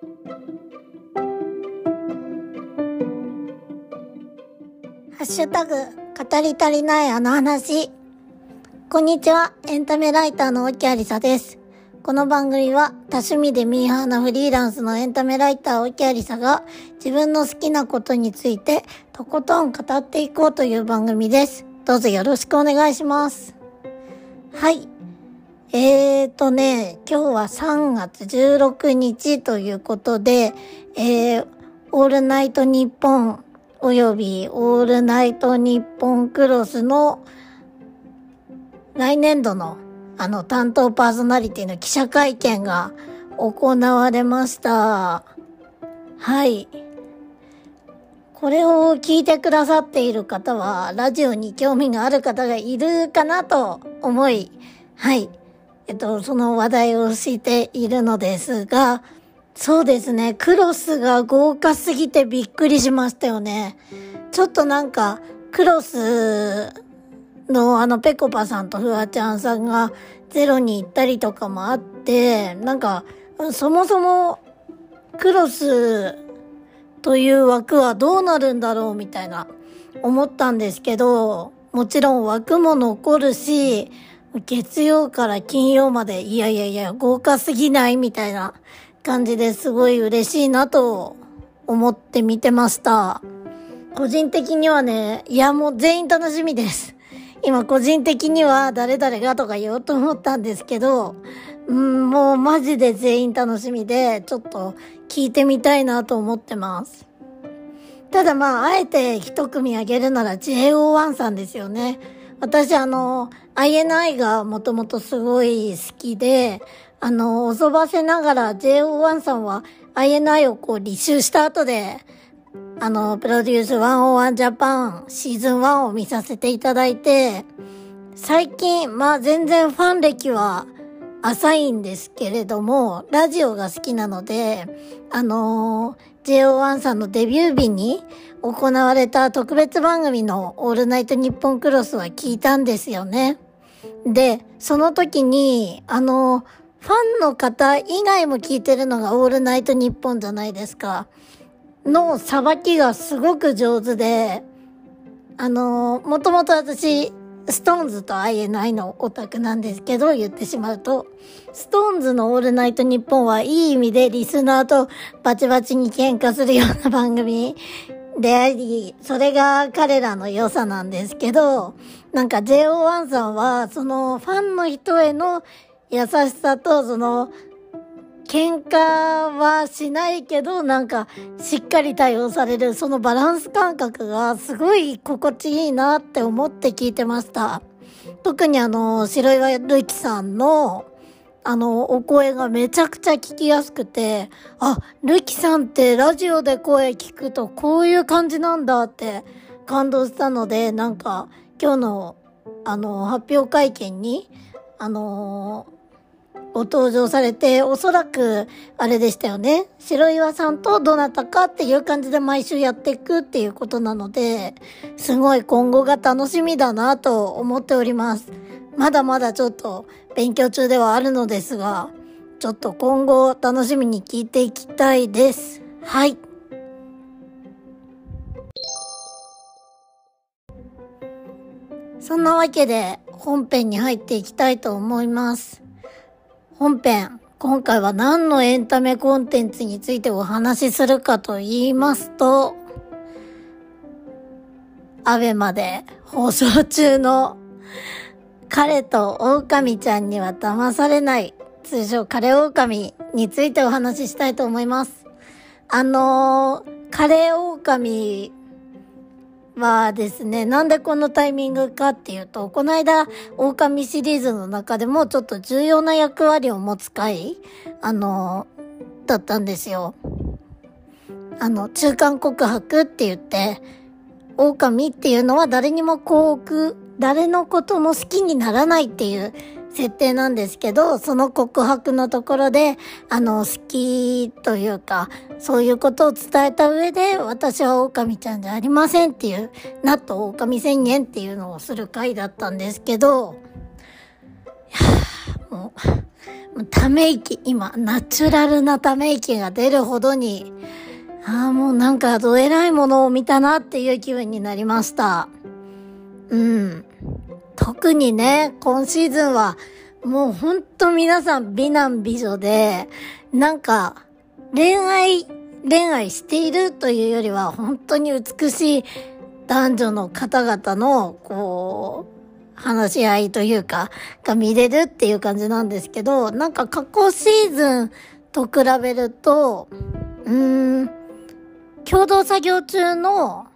ハッシュタグ、語り足りないあの話。こんにちは、エンタメライターの沖ありさです。この番組は多趣味でミーハーなフリーランスのエンタメライター沖ありさが自分の好きなことについてとことん語っていこうという番組です。どうぞよろしくお願いします。はい。えーとね、今日は3月16日ということで、えー、オールナイトニッポンおよびオールナイトニッポンクロスの来年度のあの担当パーソナリティの記者会見が行われました。はい。これを聞いてくださっている方は、ラジオに興味がある方がいるかなと思い、はい。えっと、その話題をしているのですが、そうですね。クロスが豪華すぎてびっくりしましたよね。ちょっとなんか、クロスのあのペコパさんとフワちゃんさんがゼロに行ったりとかもあって、なんか、そもそもクロスという枠はどうなるんだろうみたいな思ったんですけど、もちろん枠も残るし、月曜から金曜まで、いやいやいや、豪華すぎないみたいな感じですごい嬉しいなと思って見てました。個人的にはね、いやもう全員楽しみです。今個人的には誰々がとか言おうと思ったんですけど、うん、もうマジで全員楽しみで、ちょっと聞いてみたいなと思ってます。ただまあ、あえて一組あげるなら JO1 さんですよね。私あの、INI がもともとすごい好きで、あの、おそばせながら JO1 さんは INI をこう履修した後で、あの、プロデュース101ジャパンシーズン1を見させていただいて、最近、まあ全然ファン歴は浅いんですけれども、ラジオが好きなので、あの JO1 さんのデビュー日に行われた特別番組のオールナイトニッポンクロスは聞いたんですよね。で、その時に、あのファンの方以外も聞いてるのがオールナイトニッポンじゃないですか。のさばきがすごく上手で、あの、もともと私、ストーンズと INI のオタクなんですけど、言ってしまうと、ストーンズのオールナイトニッポンはいい意味でリスナーとバチバチに喧嘩するような番組であり、それが彼らの良さなんですけど、なんか JO1 さんは、そのファンの人への優しさと、その、喧嘩はしないけど、なんか、しっかり対応される、そのバランス感覚がすごい心地いいなって思って聞いてました。特にあの、白岩るきさんの、あの、お声がめちゃくちゃ聞きやすくて、あ、るきさんってラジオで声聞くとこういう感じなんだって感動したので、なんか、今日の、あの、発表会見に、あのご登場されて、おそらく、あれでしたよね。白岩さんとどなたかっていう感じで毎週やっていくっていうことなので、すごい今後が楽しみだなと思っております。まだまだちょっと勉強中ではあるのですが、ちょっと今後楽しみに聞いていきたいです。はい。そんなわけで本編に入っていきたいと思います。本編、今回は何のエンタメコンテンツについてお話しするかと言いますと、アベマで放送中の彼と狼ちゃんには騙されない通称カレー狼についてお話ししたいと思います。あのー、カレー狼はですね、なんでこのタイミングかっていうと、この間、狼シリーズの中でもちょっと重要な役割を持つ回、あの、だったんですよ。あの、中間告白って言って、狼っていうのは誰にも幸福、誰のことも好きにならないっていう設定なんですけど、その告白のところで、あの、好きというか、そういうことを伝えた上で、私は狼ちゃんじゃありませんっていう、なっと狼宣言っていうのをする回だったんですけど、いやもう、ため息、今、ナチュラルなため息が出るほどに、ああ、もうなんかどえらいものを見たなっていう気分になりました。うん。特にね、今シーズンは、もうほんと皆さん美男美女で、なんか、恋愛、恋愛しているというよりは、本当に美しい男女の方々の、こう、話し合いというか、が見れるっていう感じなんですけど、なんか過去シーズンと比べると、うーん、共同作業中の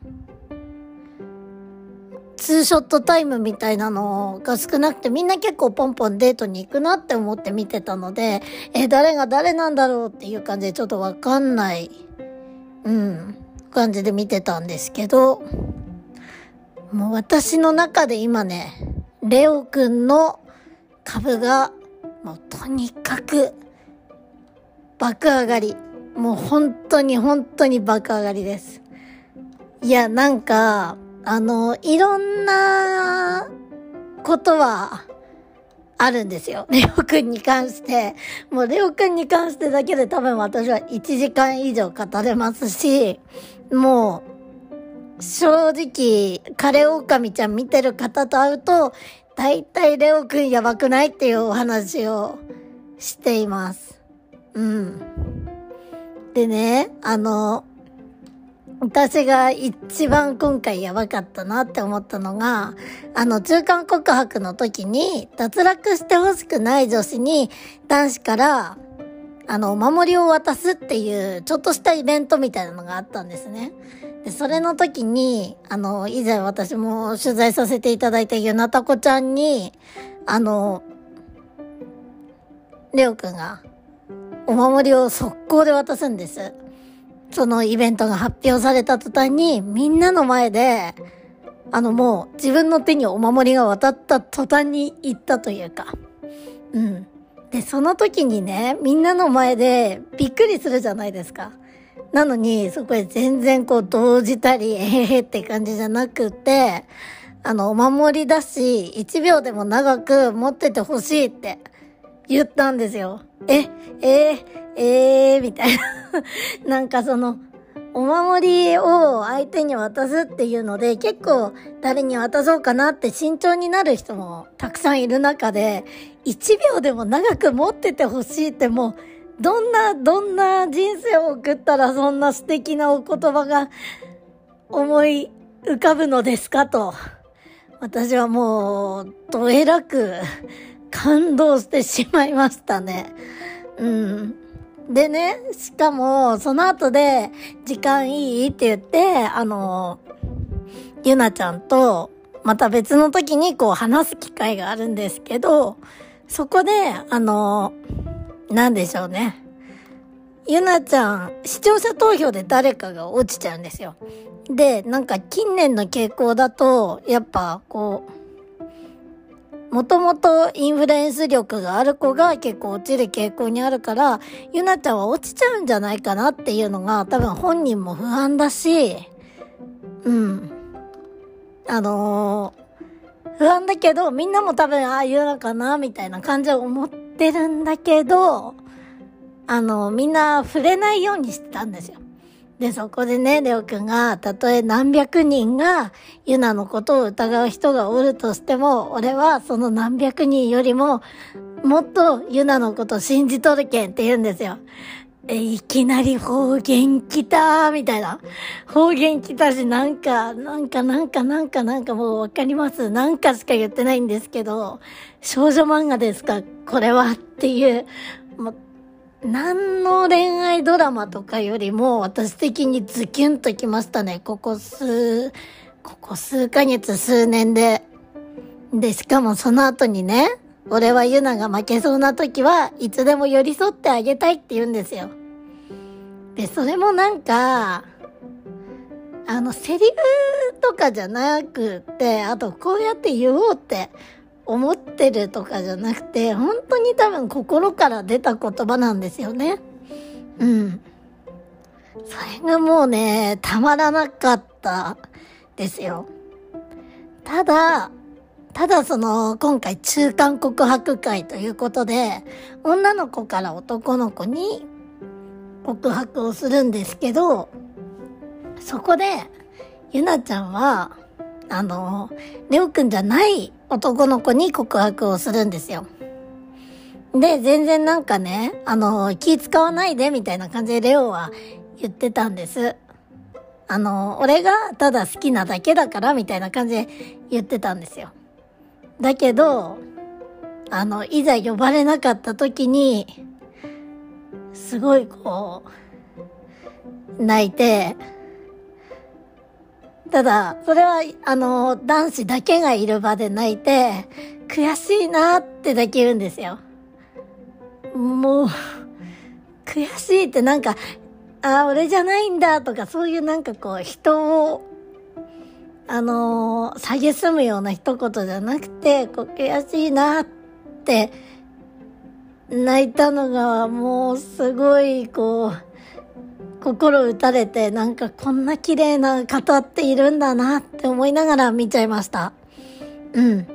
ツーショットタイムみたいなのが少なくてみんな結構ポンポンデートに行くなって思って見てたので、え、誰が誰なんだろうっていう感じでちょっとわかんない、うん、感じで見てたんですけど、もう私の中で今ね、レオくんの株が、もうとにかく爆上がり。もう本当に本当に爆上がりです。いや、なんか、あの、いろんなことはあるんですよ。レオくんに関して。もうレオくんに関してだけで多分私は1時間以上語れますし、もう正直、カレオオカミちゃん見てる方と会うと、大体レオくんやばくないっていうお話をしています。うん。でね、あの、私が一番今回やばかったなって思ったのが、あの、中間告白の時に、脱落してほしくない女子に、男子から、あの、お守りを渡すっていう、ちょっとしたイベントみたいなのがあったんですね。で、それの時に、あの、以前私も取材させていただいたゆなたこちゃんに、あの、レオくんが、お守りを速攻で渡すんです。そのイベントが発表された途端に、みんなの前で、あのもう自分の手にお守りが渡った途端に行ったというか。うん。で、その時にね、みんなの前でびっくりするじゃないですか。なのに、そこで全然こう、動じたり、えへへって感じじゃなくて、あの、お守りだし、1秒でも長く持っててほしいって言ったんですよ。え、えー、えー、みたいな。なんかその、お守りを相手に渡すっていうので、結構誰に渡そうかなって慎重になる人もたくさんいる中で、1秒でも長く持っててほしいってもう、どんな、どんな人生を送ったらそんな素敵なお言葉が思い浮かぶのですかと。私はもう、どえらく感動してしまいましたね。うん。でね、しかも、その後で、時間いい？って言って、あの、ゆなちゃんと、また別の時にこう話す機会があるんですけど、そこで、あの、なんでしょうね。ゆなちゃん、視聴者投票で誰かが落ちちゃうんですよ。で、なんか近年の傾向だと、やっぱこう、もともとインフルエンス力がある子が結構落ちる傾向にあるから、ゆなちゃんは落ちちゃうんじゃないかなっていうのが多分本人も不安だし、うん。あのー、不安だけど、みんなも多分、ああいうのかな、みたいな感じを思ってるんだけど、あの、みんな触れないようにしてたんですよ。で、そこでね、レオくんが、たとえ何百人がユナのことを疑う人がおるとしても、俺はその何百人よりも、もっとユナのこと信じとるけんって言うんですよ。え、いきなり方言来たーみたいな。方言来たし、なんか、なんか、なんか、なんか、なんかもうわかりますなんかしか言ってないんですけど、少女漫画ですか？これはっていう、もう、何の恋愛ドラマとかよりも私的にズキュンときましたね。ここ数、ここ数ヶ月、数年で。で、しかもその後にね、俺はユナが負けそうな時はいつでも寄り添ってあげたいって言うんですよ。で、それもなんか、あの、セリフとかじゃなくって、あとこうやって言おうって思ってるとかじゃなくて、本当に多分心から出た言葉なんですよね。うん。それがもうね、たまらなかったですよ。ただ、ただその、今回中間告白会ということで、女の子から男の子に告白をするんですけど、そこで、ゆなちゃんは、あの、レオくんじゃない男の子に告白をするんですよ。で、全然なんかね、あの、気使わないでみたいな感じでレオは言ってたんです。あの、俺がただ好きなだけだからみたいな感じで言ってたんですよ。だけど、あの、いざ呼ばれなかった時に、すごいこう、泣いて、ただ、それは、あの、男子だけがいる場で泣いて、悔しいなってだけ言うんですよ。もう、悔しいってなんか、ああ、俺じゃないんだとか、そういうなんかこう、人を、あのー、蔑むような一言じゃなくて、こう、悔しいなって、泣いたのが、もう、すごい、こう、心打たれて、なんかこんな綺麗な方っているんだなって思いながら見ちゃいました。うん。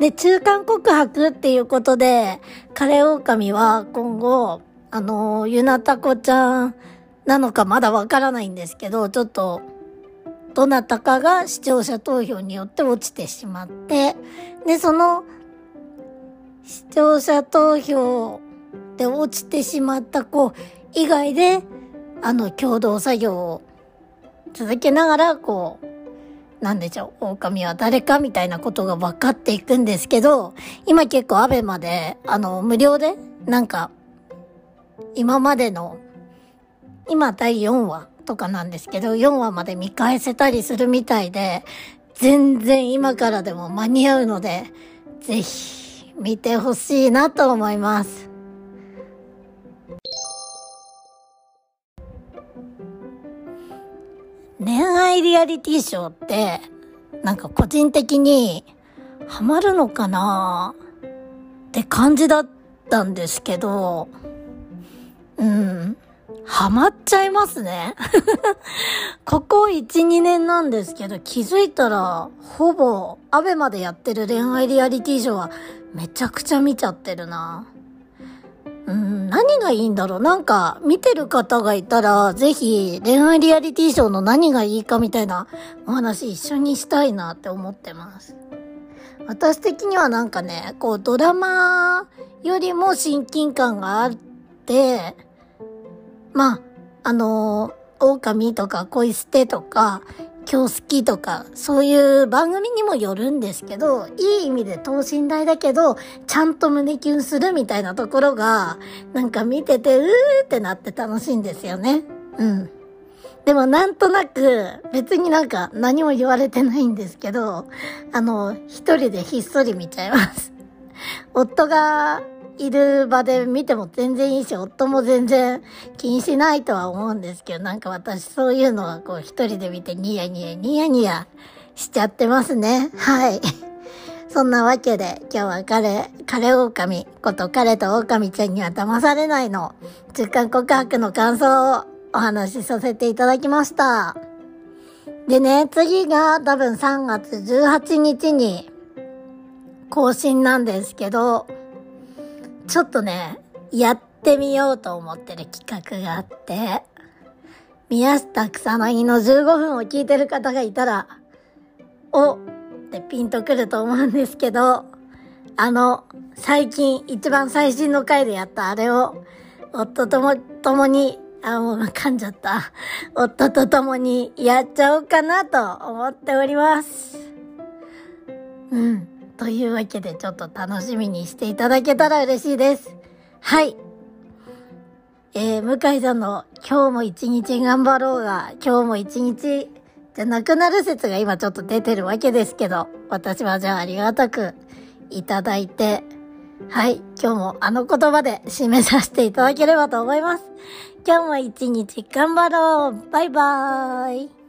で、中間告白っていうことで、カレー狼は今後、あの、ゆなたこちゃんなのかまだわからないんですけど、ちょっと、どなたかが視聴者投票によって落ちてしまって、で、その、視聴者投票で落ちてしまった子以外で、あの、共同作業を続けながら、こう、なんでしょう、狼は誰かみたいなことが分かっていくんですけど、今結構アベマで、あの、無料で、なんか、今までの、今第4話とかなんですけど、4話まで見返せたりするみたいで、全然今からでも間に合うので、ぜひ見てほしいなと思います。恋愛リアリティショーって、なんか個人的にハマるのかなって感じだったんですけど、うん。ハマっちゃいますね。ここ1、2年なんですけど、気づいたら、ほぼ、アベまでやってる恋愛リアリティショーは、めちゃくちゃ見ちゃってるな。うん、何がいいんだろう？なんか、見てる方がいたら、ぜひ、恋愛リアリティショーの何がいいかみたいなお話一緒にしたいなって思ってます。私的にはなんかね、こう、ドラマよりも親近感があって、まあ、あの狼とか恋捨てとか、今日好きとか、そういう番組にもよるんですけど、いい意味で等身大だけど、ちゃんと胸キュンするみたいなところが、なんか見てて、うーってなって楽しいんですよね。うん。でもなんとなく、別になんか何も言われてないんですけど、あの、一人でひっそり見ちゃいます。夫がいる場で見ても全然いいし、夫も全然気にしないとは思うんですけど、なんか私そういうのはこう一人で見てニヤニヤニヤニヤしちゃってますね。はい。そんなわけで今日は彼、彼狼こと彼と狼ちゃんには騙されないの中間告白の感想をお話しさせていただきました。でね、次が多分3月18日に更新なんですけど、ちょっとね、やってみようと思ってる企画があって、宮下草薙の15分を聞いてる方がいたら、おってピンとくると思うんですけど、あの、最近一番最新の回でやったあれを、夫とも、共に、あ、もう噛んじゃった。夫と共にやっちゃおうかなと思っております。うん。というわけでちょっと楽しみにしていただけたら嬉しいです。はい。えー、向井さんの今日も一日頑張ろうが、今日も一日じゃなくなる説が今ちょっと出てるわけですけど、私はじゃあありがたくいただいて、はい、今日もあの言葉で締めさせていただければと思います。今日も一日頑張ろうバイバーイ